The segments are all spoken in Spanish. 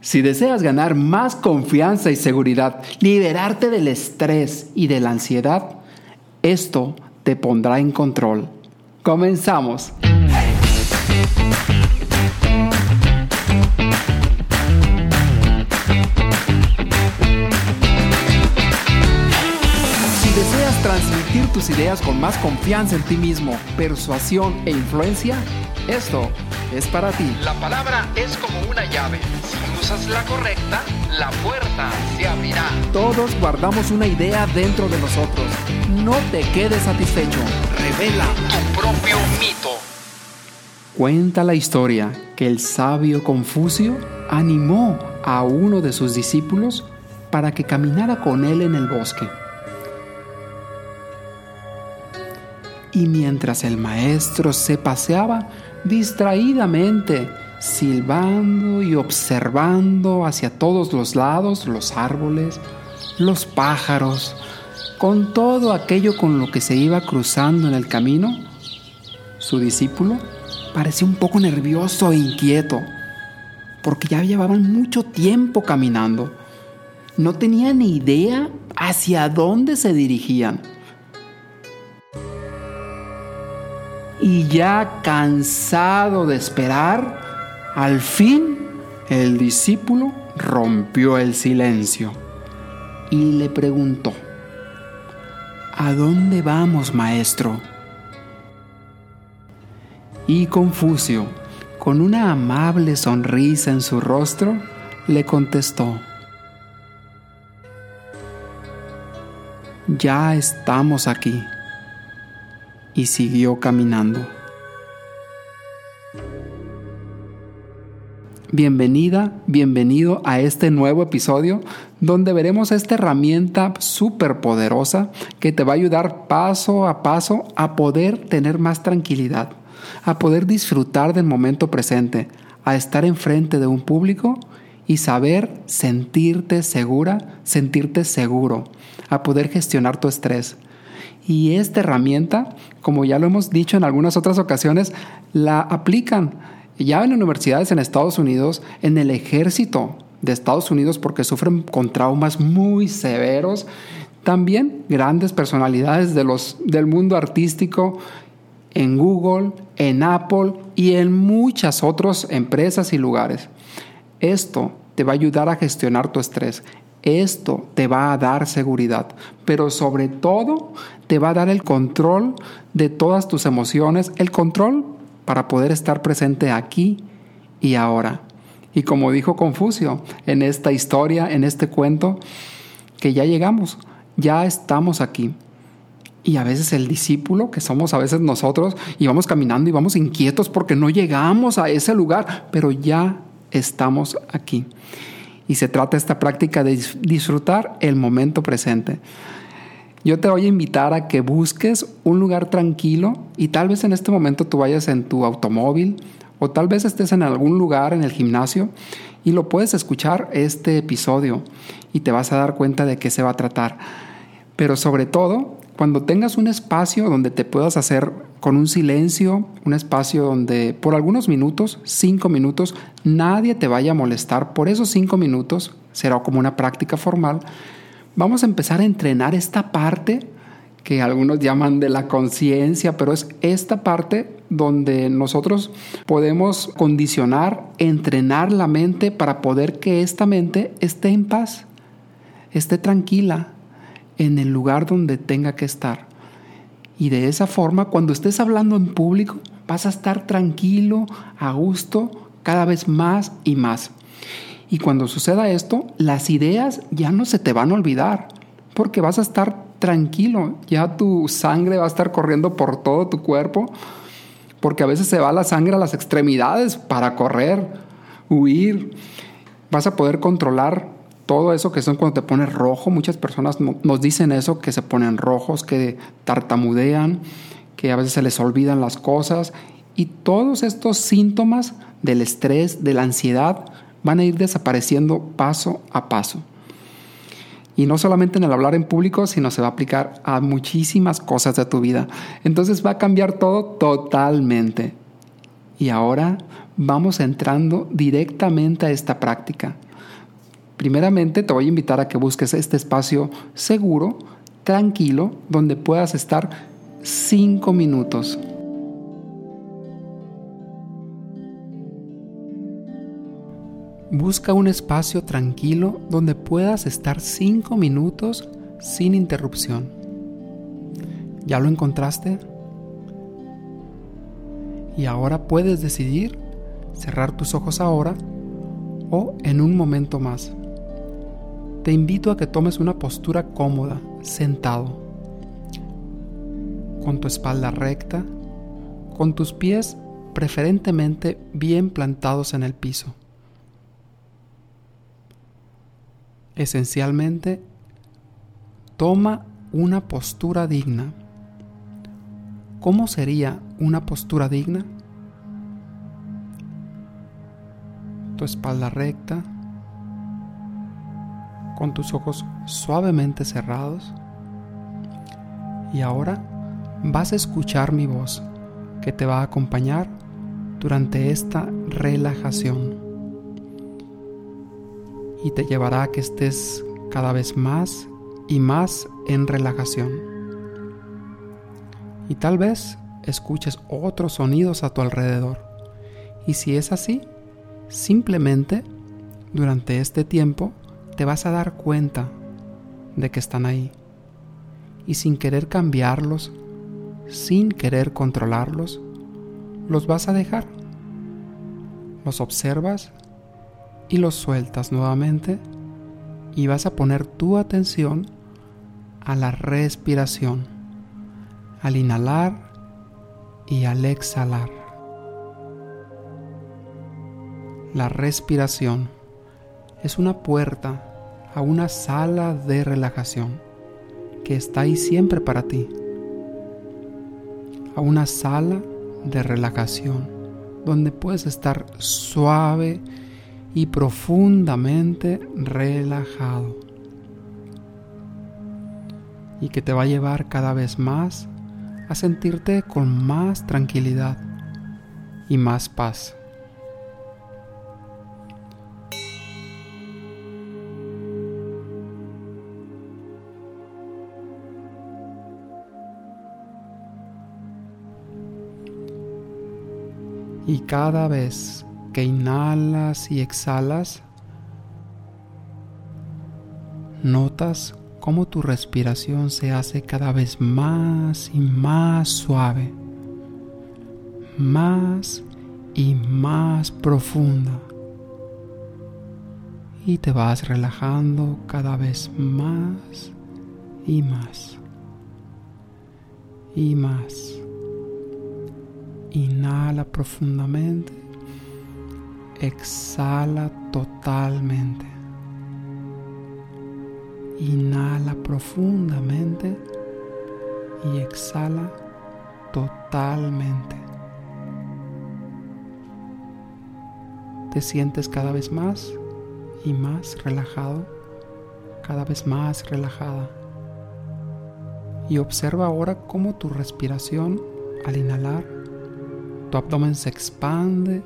Si deseas ganar más confianza y seguridad, liberarte del estrés y de la ansiedad, esto te pondrá en control. Comenzamos. Si deseas transmitir tus ideas con más confianza en ti mismo, persuasión e influencia, esto es para ti. La palabra es como una llave. Usas la correcta, la puerta se abrirá. Todos guardamos una idea dentro de nosotros. No te quedes satisfecho. Revela. Tu propio mito. Cuenta la historia que el sabio Confucio animó a uno de sus discípulos para que caminara con él en el bosque. Y mientras el maestro se paseaba distraídamente, silbando y observando hacia todos los lados los árboles, los pájaros, con todo aquello con lo que se iba cruzando en el camino, su discípulo parecía un poco nervioso e inquieto, porque ya llevaban mucho tiempo caminando. No tenía ni idea hacia dónde se dirigían. Y ya cansado de esperar, al fin el discípulo rompió el silencio y le preguntó, ¿A dónde vamos, maestro? Y Confucio, con una amable sonrisa en su rostro, le contestó, Ya estamos aquí. Y siguió caminando. Bienvenida, bienvenido a este nuevo episodio donde veremos esta herramienta súper poderosa que te va a ayudar paso a paso a poder tener más tranquilidad, a poder disfrutar del momento presente, a estar enfrente de un público y saber sentirte segura, sentirte seguro, a poder gestionar tu estrés. Y esta herramienta, como ya lo hemos dicho en algunas otras ocasiones, la aplican ya en universidades en Estados Unidos, en el ejército de Estados Unidos porque sufren con traumas muy severos. También grandes personalidades de los, del mundo artístico en Google, en Apple y en muchas otras empresas y lugares. Esto te va a ayudar a gestionar tu estrés. Esto te va a dar seguridad, pero sobre todo te va a dar el control de todas tus emociones, el control para poder estar presente aquí y ahora. Y como dijo Confucio en esta historia, en este cuento, que ya llegamos, ya estamos aquí. Y a veces el discípulo, que somos a veces nosotros, y vamos caminando y vamos inquietos porque no llegamos a ese lugar, pero ya estamos aquí. Y se trata esta práctica de disfrutar el momento presente. Yo te voy a invitar a que busques un lugar tranquilo y tal vez en este momento tú vayas en tu automóvil o tal vez estés en algún lugar en el gimnasio y lo puedes escuchar este episodio y te vas a dar cuenta de qué se va a tratar. Pero sobre todo, cuando tengas un espacio donde te puedas hacer con un silencio, un espacio donde por algunos minutos, cinco minutos, nadie te vaya a molestar, por esos cinco minutos, será como una práctica formal, vamos a empezar a entrenar esta parte que algunos llaman de la conciencia, pero es esta parte donde nosotros podemos condicionar, entrenar la mente para poder que esta mente esté en paz, esté tranquila en el lugar donde tenga que estar. Y de esa forma, cuando estés hablando en público, vas a estar tranquilo, a gusto, cada vez más y más. Y cuando suceda esto, las ideas ya no se te van a olvidar, porque vas a estar tranquilo, ya tu sangre va a estar corriendo por todo tu cuerpo, porque a veces se va la sangre a las extremidades para correr, huir. Vas a poder controlar todo eso que son cuando te pones rojo. Muchas personas nos dicen eso, que se ponen rojos, que tartamudean, que a veces se les olvidan las cosas. Y todos estos síntomas del estrés, de la ansiedad, van a ir desapareciendo paso a paso. Y no solamente en el hablar en público, sino se va a aplicar a muchísimas cosas de tu vida. Entonces va a cambiar todo totalmente. Y ahora vamos entrando directamente a esta práctica. Primeramente te voy a invitar a que busques este espacio seguro, tranquilo, donde puedas estar cinco minutos. Busca un espacio tranquilo donde puedas estar cinco minutos sin interrupción. ¿Ya lo encontraste? Y ahora puedes decidir cerrar tus ojos ahora o en un momento más. Te invito a que tomes una postura cómoda, sentado, con tu espalda recta, con tus pies preferentemente bien plantados en el piso. Esencialmente, toma una postura digna. ¿Cómo sería una postura digna? Tu espalda recta, con tus ojos suavemente cerrados. Y ahora vas a escuchar mi voz que te va a acompañar durante esta relajación y te llevará a que estés cada vez más y más en relajación. Y tal vez escuches otros sonidos a tu alrededor. Y si es así, simplemente durante este tiempo te vas a dar cuenta de que están ahí. Y sin querer cambiarlos, sin querer controlarlos, los vas a dejar. Los observas y los sueltas nuevamente y vas a poner tu atención a la respiración, al inhalar y al exhalar. La respiración es una puerta a una sala de relajación que está ahí siempre para ti. A una sala de relajación donde puedes estar suave y profundamente relajado. Y que te va a llevar cada vez más a sentirte con más tranquilidad y más paz. Y cada vez que inhalas y exhalas, notas cómo tu respiración se hace cada vez más y más suave, más y más profunda. Y te vas relajando cada vez más y más y más. Inhala profundamente. Exhala totalmente. Inhala profundamente y exhala totalmente. Te sientes cada vez más y más relajado, cada vez más relajada. Y observa ahora cómo tu respiración al inhalar tu abdomen se expande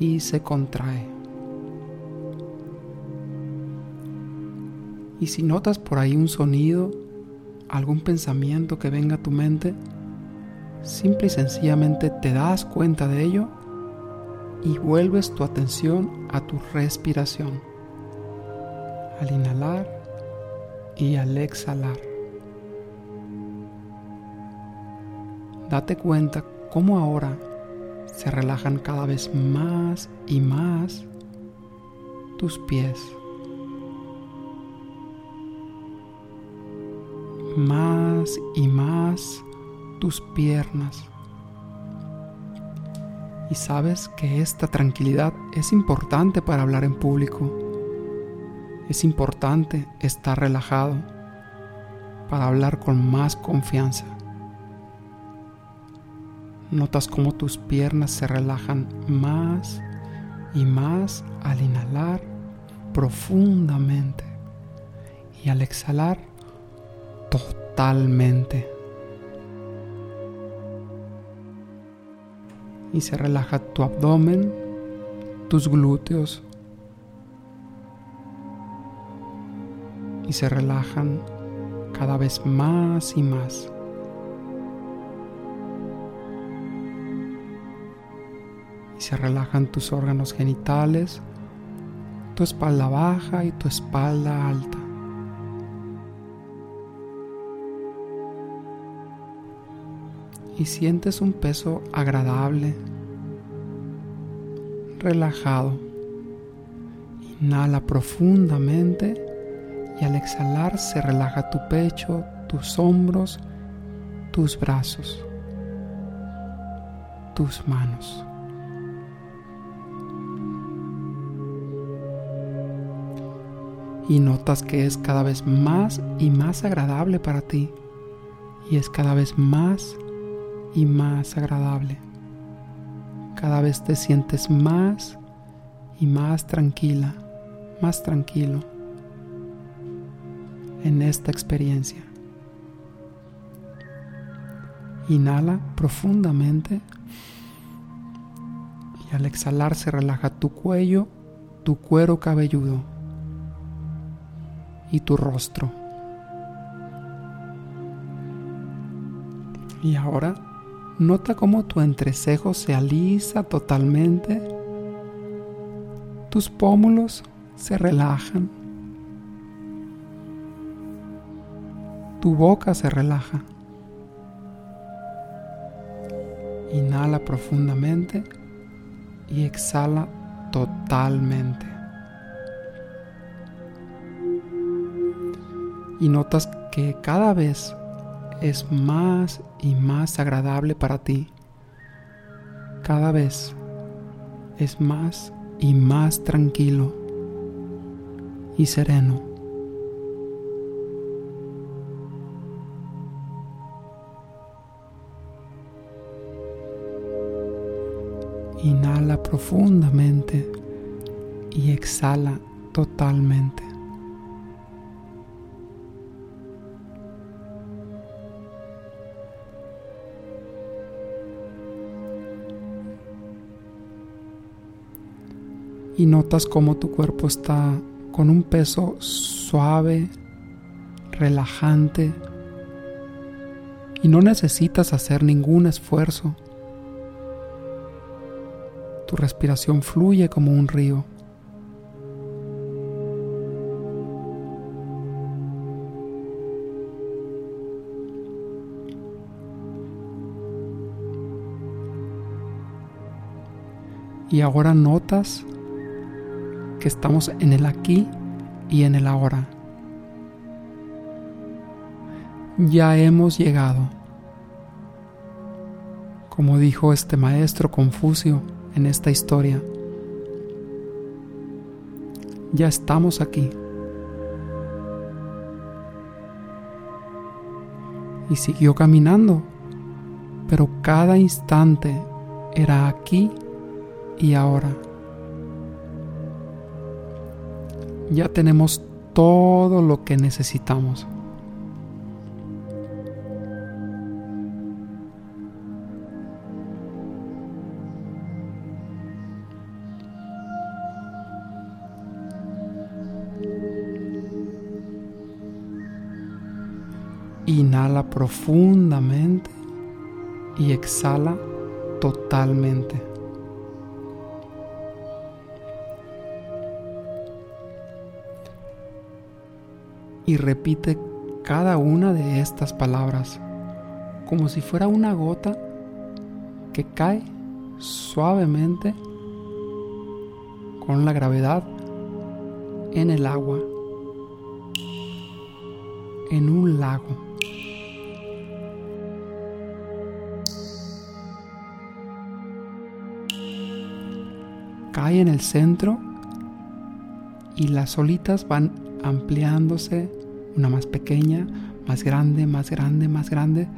y se contrae. Y si notas por ahí un sonido, algún pensamiento que venga a tu mente, simple y sencillamente te das cuenta de ello y vuelves tu atención a tu respiración, al inhalar y al exhalar. Date cuenta cómo ahora se relajan cada vez más y más tus pies. Más y más tus piernas. Y sabes que esta tranquilidad es importante para hablar en público. Es importante estar relajado para hablar con más confianza. Notas cómo tus piernas se relajan más y más al inhalar profundamente y al exhalar totalmente. Y se relaja tu abdomen, tus glúteos, y se relajan cada vez más y más. Y se relajan tus órganos genitales, tu espalda baja y tu espalda alta. Y sientes un peso agradable, relajado. Inhala profundamente y al exhalar se relaja tu pecho, tus hombros, tus brazos, tus manos. Y notas que es cada vez más y más agradable para ti. Y es cada vez más y más agradable. Cada vez te sientes más y más tranquila, más tranquilo en esta experiencia. Inhala profundamente y al exhalar se relaja tu cuello, tu cuero cabelludo y tu rostro. Y ahora nota cómo tu entrecejo se alisa totalmente, tus pómulos se relajan tu boca se relaja. Inhala profundamente y exhala totalmente. Y notas que cada vez es más y más agradable para ti. Cada vez es más y más tranquilo y sereno. Inhala profundamente y exhala totalmente. Y notas cómo tu cuerpo está con un peso suave, relajante, y no necesitas hacer ningún esfuerzo tu respiración fluye como un río. Y ahora notas que estamos en el aquí y en el ahora. Ya hemos llegado. Como dijo este maestro Confucio, en esta historia. Ya estamos aquí. Y siguió caminando, pero cada instante era aquí y ahora. Ya tenemos todo lo que necesitamos. Inhala profundamente y exhala totalmente. Y repite cada una de estas palabras como si fuera una gota que cae suavemente con la gravedad en el agua, en un lago. cae en el centro y las olitas van ampliándose, una más pequeña, más grande, más grande, más grande,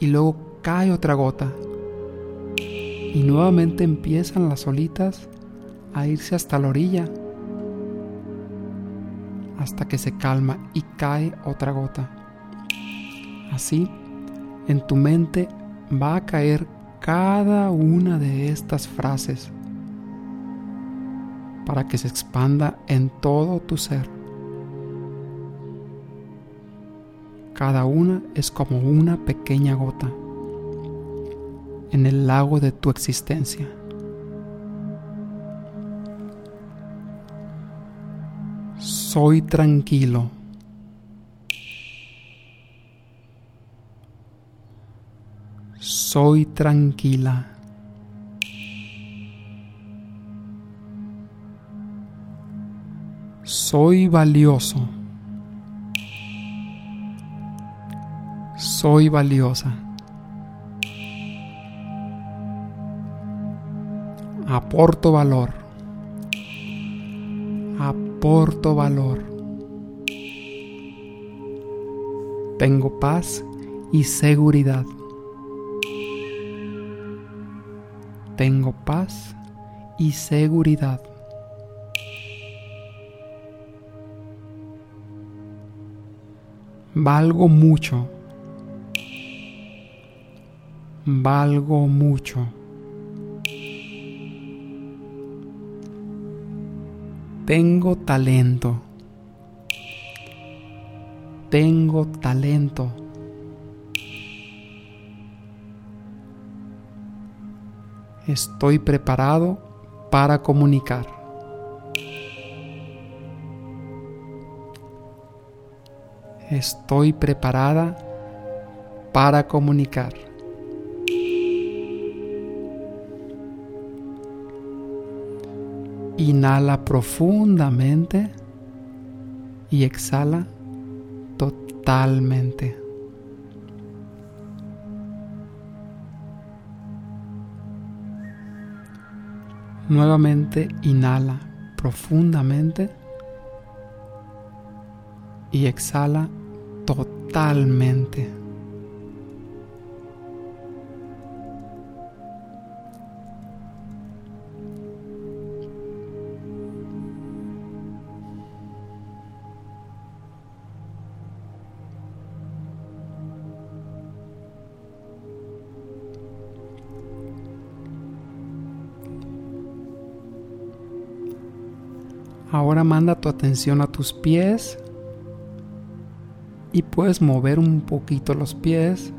y luego cae otra gota. Y nuevamente empiezan las olitas a irse hasta la orilla, hasta que se calma y cae otra gota. Así, en tu mente va a caer cada una de estas frases para que se expanda en todo tu ser. Cada una es como una pequeña gota en el lago de tu existencia. Soy tranquilo. Soy tranquila. Soy valioso. Soy valiosa. Aporto valor. Aporto valor. Tengo paz y seguridad. Tengo paz y seguridad. Valgo mucho. Valgo mucho. Tengo talento. Tengo talento. Estoy preparado para comunicar. Estoy preparada para comunicar. Inhala profundamente y exhala totalmente. Nuevamente inhala profundamente y exhala totalmente. Ahora manda tu atención a tus pies y puedes mover un poquito los pies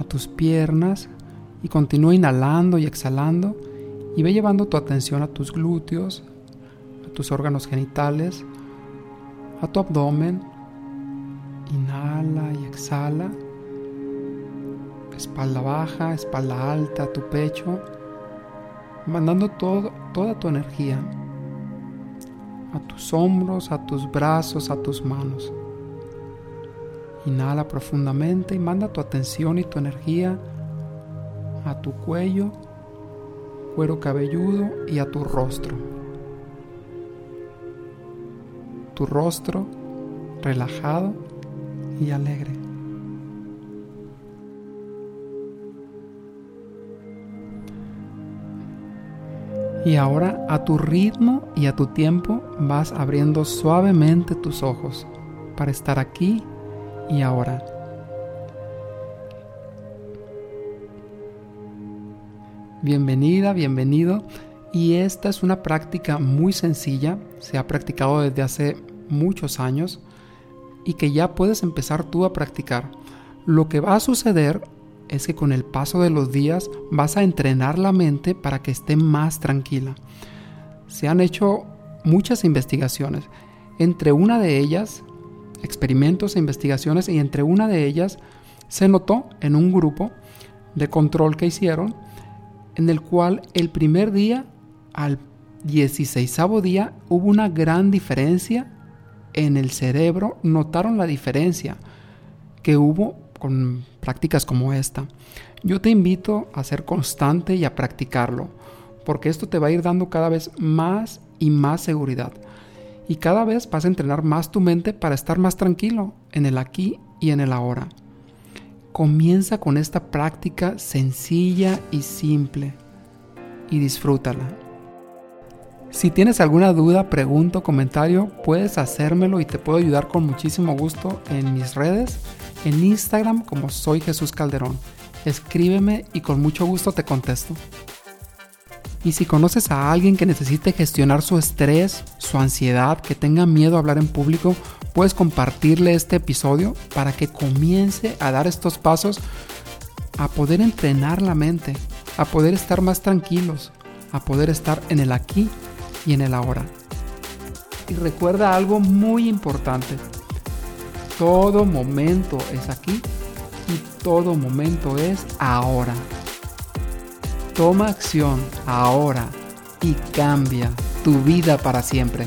a tus piernas y continúa inhalando y exhalando y ve llevando tu atención a tus glúteos, a tus órganos genitales, a tu abdomen. Inhala y exhala. Espalda baja, espalda alta, tu pecho, mandando todo, toda tu energía a tus hombros, a tus brazos, a tus manos. Inhala profundamente y manda tu atención y tu energía a tu cuello, cuero cabelludo y a tu rostro. Tu rostro relajado y alegre. Y ahora a tu ritmo y a tu tiempo vas abriendo suavemente tus ojos para estar aquí y ahora. Bienvenida, bienvenido. Y esta es una práctica muy sencilla, se ha practicado desde hace muchos años y que ya puedes empezar tú a practicar. Lo que va a suceder es que con el paso de los días vas a entrenar la mente para que esté más tranquila. Se han hecho muchas investigaciones. Entre una de ellas, experimentos e investigaciones, y entre una de ellas se notó en un grupo de control que hicieron, en el cual el primer día al 16 día hubo una gran diferencia en el cerebro, notaron la diferencia que hubo con prácticas como esta. Yo te invito a ser constante y a practicarlo, porque esto te va a ir dando cada vez más y más seguridad. Y cada vez vas a entrenar más tu mente para estar más tranquilo en el aquí y en el ahora. Comienza con esta práctica sencilla y simple y disfrútala. Si tienes alguna duda, pregunta o comentario, puedes hacérmelo y te puedo ayudar con muchísimo gusto en mis redes en Instagram como soy Jesús Calderón. Escríbeme y con mucho gusto te contesto. Y si conoces a alguien que necesite gestionar su estrés, su ansiedad, que tenga miedo a hablar en público, puedes compartirle este episodio para que comience a dar estos pasos a poder entrenar la mente, a poder estar más tranquilos, a poder estar en el aquí y en el ahora. Y recuerda algo muy importante. Todo momento es aquí y todo momento es ahora. Toma acción ahora y cambia tu vida para siempre.